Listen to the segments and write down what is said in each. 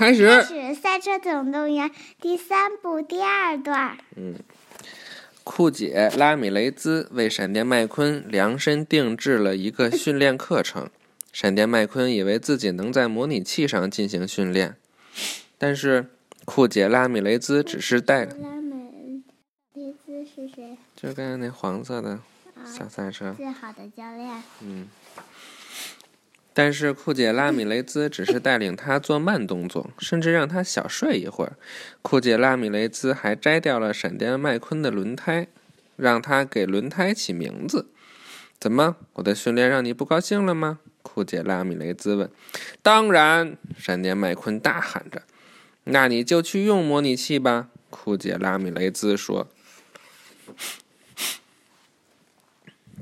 开始。开始《赛车总动员》第三部第二段。嗯，酷姐拉米雷兹为闪电麦昆量身定制了一个训练课程。闪电麦昆以为自己能在模拟器上进行训练，但是酷姐拉米雷兹只是带。拉米雷兹是谁？就刚才那黄色的小赛车。最好的教练。嗯。但是酷姐拉米雷兹只是带领他做慢动作，甚至让他小睡一会儿。酷姐拉米雷兹还摘掉了闪电麦昆的轮胎，让他给轮胎起名字。怎么，我的训练让你不高兴了吗？酷姐拉米雷兹问。当然，闪电麦昆大喊着。那你就去用模拟器吧，酷姐拉米雷兹说。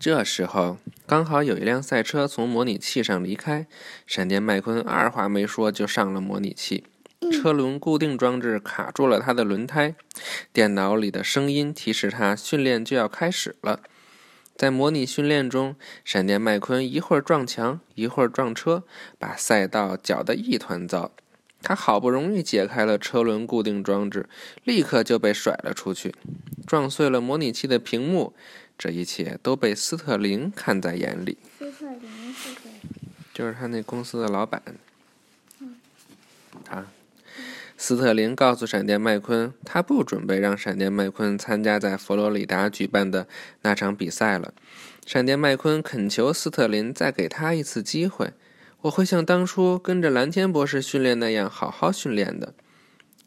这时候，刚好有一辆赛车从模拟器上离开。闪电麦昆二话没说就上了模拟器，车轮固定装置卡住了他的轮胎，电脑里的声音提示他训练就要开始了。在模拟训练中，闪电麦昆一会儿撞墙，一会儿撞车，把赛道搅得一团糟。他好不容易解开了车轮固定装置，立刻就被甩了出去，撞碎了模拟器的屏幕。这一切都被斯特林看在眼里。斯特林是谁？就是他那公司的老板。啊，斯特林告诉闪电麦昆，他不准备让闪电麦昆参加在佛罗里达举办的那场比赛了。闪电麦昆恳求斯特林再给他一次机会，我会像当初跟着蓝天博士训练那样好好训练的。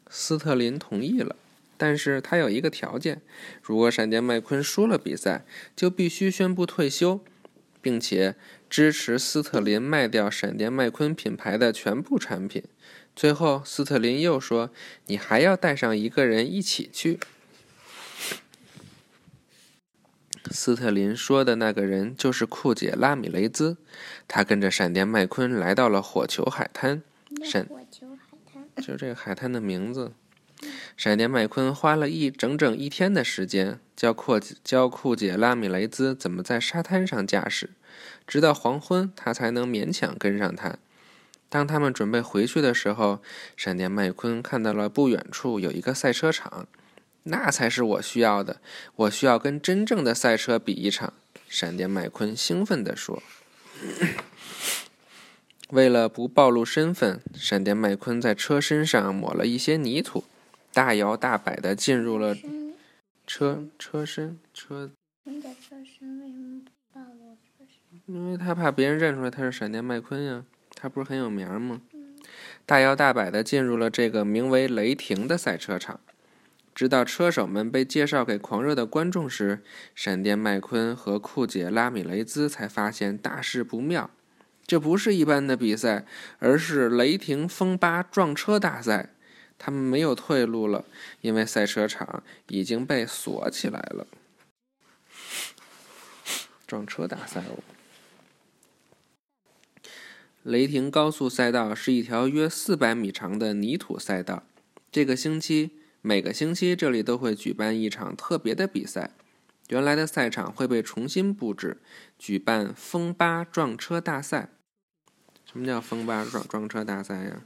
斯特林同意了。但是他有一个条件：如果闪电麦昆输了比赛，就必须宣布退休，并且支持斯特林卖掉闪电麦昆品牌的全部产品。最后，斯特林又说：“你还要带上一个人一起去。”斯特林说的那个人就是酷姐拉米雷兹，他跟着闪电麦昆来到了火球海滩。闪火球海滩，就这个海滩的名字。闪电麦昆花了一整整一天的时间教酷教酷姐拉米雷兹怎么在沙滩上驾驶，直到黄昏，他才能勉强跟上他。当他们准备回去的时候，闪电麦昆看到了不远处有一个赛车场，那才是我需要的。我需要跟真正的赛车比一场。闪电麦昆兴奋地说。为了不暴露身份，闪电麦昆在车身上抹了一些泥土。大摇大摆地进入了车车身车。你的车身为什么不暴露车身？因为他怕别人认出来他是闪电麦昆呀，他不是很有名吗？大摇大摆地进入了这个名为雷霆的赛车场，直到车手们被介绍给狂热的观众时，闪电麦昆和酷姐拉米雷兹才发现大事不妙。这不是一般的比赛，而是雷霆风八撞车大赛。他们没有退路了，因为赛车场已经被锁起来了。撞车大赛哦！雷霆高速赛道是一条约四百米长的泥土赛道。这个星期，每个星期这里都会举办一场特别的比赛。原来的赛场会被重新布置，举办风八撞车大赛。什么叫风八撞撞车大赛呀？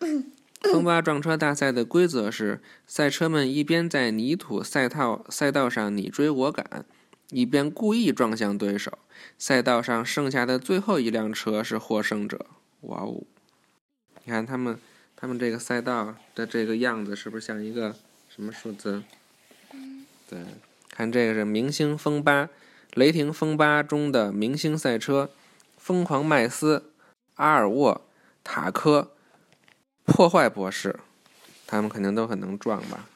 风八撞车大赛的规则是：赛车们一边在泥土赛道赛道上你追我赶，一边故意撞向对手。赛道上剩下的最后一辆车是获胜者。哇哦！你看他们，他们这个赛道的这个样子是不是像一个什么数字？对，看这个是明星风八，雷霆风八中的明星赛车：疯狂麦斯、阿尔沃、塔科。破坏博士，他们肯定都很能撞吧？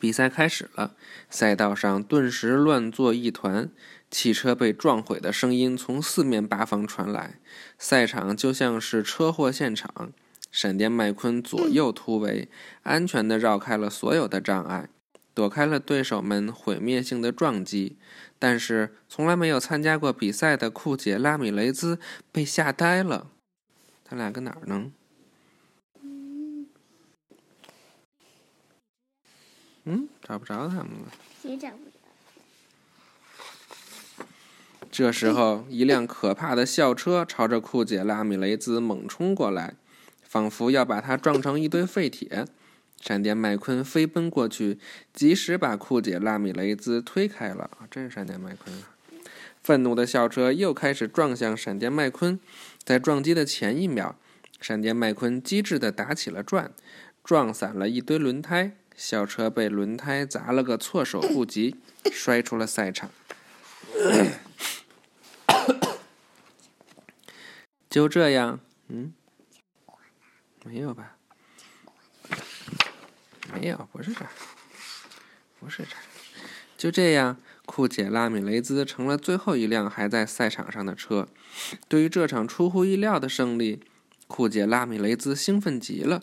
比赛开始了，赛道上顿时乱作一团，汽车被撞毁的声音从四面八方传来，赛场就像是车祸现场。闪电麦昆左右突围，安全的绕开了所有的障碍，躲开了对手们毁灭性的撞击。但是，从来没有参加过比赛的酷姐拉米雷兹被吓呆了。他俩搁哪儿呢？嗯，找不着他们了。谁找不着？这时候，一辆可怕的校车朝着库姐拉米雷兹猛冲过来，仿佛要把他撞成一堆废铁。闪电麦昆飞奔过去，及时把库姐拉米雷兹推开了。真是闪电麦昆啊！愤怒的校车又开始撞向闪电麦昆。在撞击的前一秒，闪电麦昆机智地打起了转，撞散了一堆轮胎。校车被轮胎砸了个措手不及，摔出了赛场。就这样，嗯，没有吧？没有，不是这，不是这。就这样，库姐拉米雷兹成了最后一辆还在赛场上的车。对于这场出乎意料的胜利，库姐拉米雷兹兴奋极了。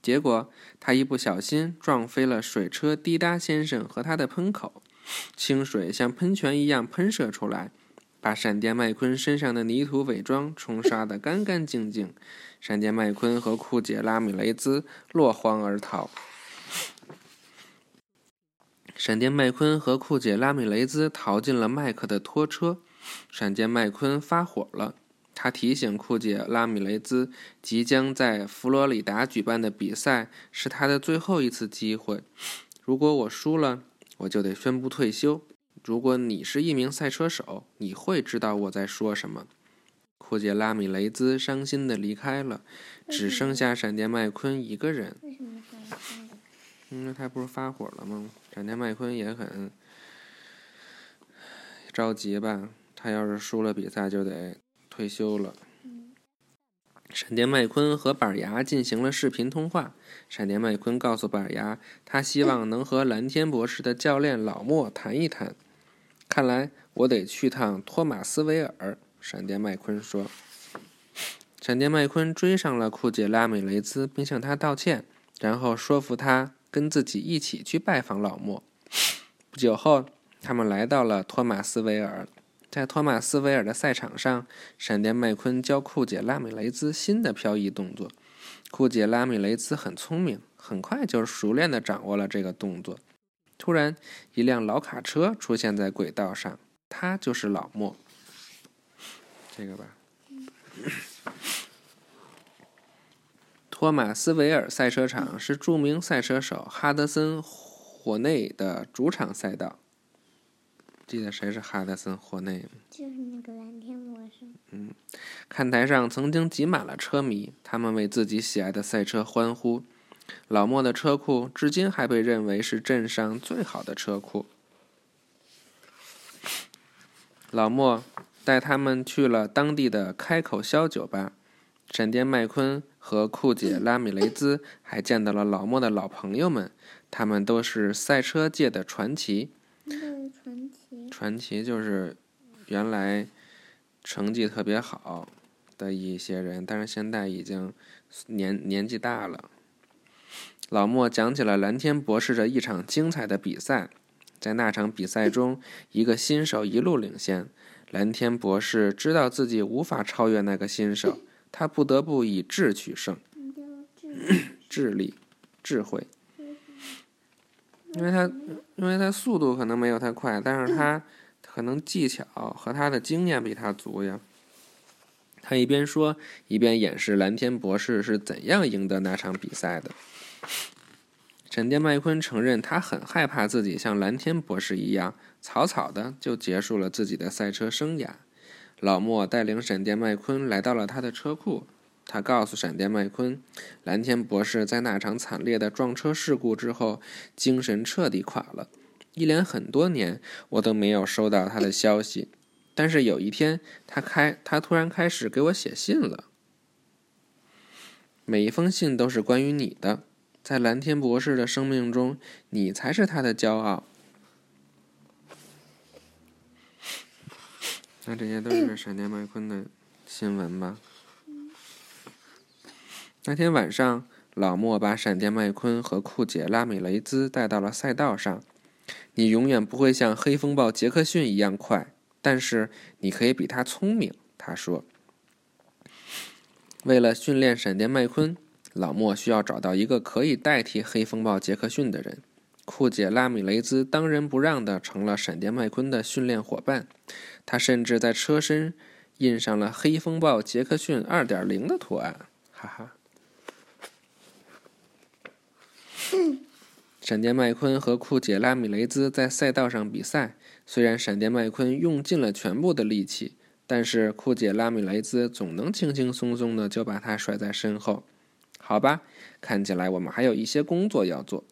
结果，他一不小心撞飞了水车滴答先生和他的喷口，清水像喷泉一样喷射出来。把闪电麦昆身上的泥土伪装冲刷得干干净净，闪电麦昆和库姐拉米雷兹落荒而逃。闪电麦昆和酷姐拉米雷兹逃进了麦克的拖车。闪电麦昆发火了，他提醒库姐拉米雷兹，即将在佛罗里达举办的比赛是他的最后一次机会。如果我输了，我就得宣布退休。如果你是一名赛车手，你会知道我在说什么。库姐拉米雷兹伤心的离开了，只剩下闪电麦昆一个人。为什么因为他不是发火了吗？闪电麦昆也很着急吧？他要是输了比赛，就得退休了。闪电麦昆和板牙进行了视频通话。闪电麦昆告诉板牙，他希望能和蓝天博士的教练老莫谈一谈。看来我得去趟托马斯维尔。闪电麦昆说。闪电麦昆追上了库杰拉美雷兹，并向他道歉，然后说服他跟自己一起去拜访老莫。不久后，他们来到了托马斯维尔。在托马斯维尔的赛场上，闪电麦昆教库姐拉米雷兹新的漂移动作。库姐拉米雷兹很聪明，很快就熟练地掌握了这个动作。突然，一辆老卡车出现在轨道上，他就是老莫。这个吧。托马斯维尔赛车场是著名赛车手哈德森·霍内的主场赛道。记得谁是哈德森·霍内吗？就是那个蓝天博士。嗯，看台上曾经挤满了车迷，他们为自己喜爱的赛车欢呼。老莫的车库至今还被认为是镇上最好的车库。老莫带他们去了当地的开口肖酒吧，闪电麦昆和酷姐拉米雷兹还见到了老莫的老朋友们，他们都是赛车界的传奇。传奇？传奇就是原来成绩特别好的一些人，但是现在已经年年纪大了。老莫讲起了蓝天博士的一场精彩的比赛，在那场比赛中，一个新手一路领先。蓝天博士知道自己无法超越那个新手，他不得不以智取胜。智力，智慧。因为他，因为他速度可能没有他快，但是他可能技巧和他的经验比他足呀。他一边说，一边演示蓝天博士是怎样赢得那场比赛的。闪电麦昆承认，他很害怕自己像蓝天博士一样草草的就结束了自己的赛车生涯。老莫带领闪电麦昆来到了他的车库，他告诉闪电麦昆，蓝天博士在那场惨烈的撞车事故之后，精神彻底垮了，一连很多年我都没有收到他的消息。但是有一天，他开他突然开始给我写信了，每一封信都是关于你的。在蓝天博士的生命中，你才是他的骄傲。那这些都是闪电麦昆的新闻吧？那天晚上，老莫把闪电麦昆和酷姐拉米雷兹带到了赛道上。你永远不会像黑风暴杰克逊一样快，但是你可以比他聪明。他说：“为了训练闪电麦昆。”老莫需要找到一个可以代替黑风暴杰克逊的人。酷姐拉米雷兹当仁不让的成了闪电麦昆的训练伙伴，他甚至在车身印上了“黑风暴杰克逊二点零”的图案，哈哈。闪电麦昆和酷姐拉米雷兹在赛道上比赛，虽然闪电麦昆用尽了全部的力气，但是酷姐拉米雷兹总能轻轻松松的就把他甩在身后。好吧，看起来我们还有一些工作要做。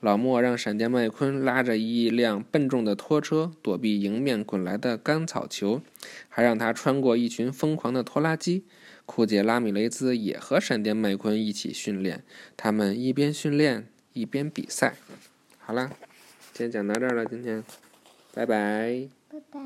老莫让闪电麦昆拉着一辆笨重的拖车躲避迎面滚来的干草球，还让他穿过一群疯狂的拖拉机。库姐拉米雷兹也和闪电麦昆一起训练，他们一边训练一边比赛。好了，先讲到这儿了，今天，拜拜。拜拜。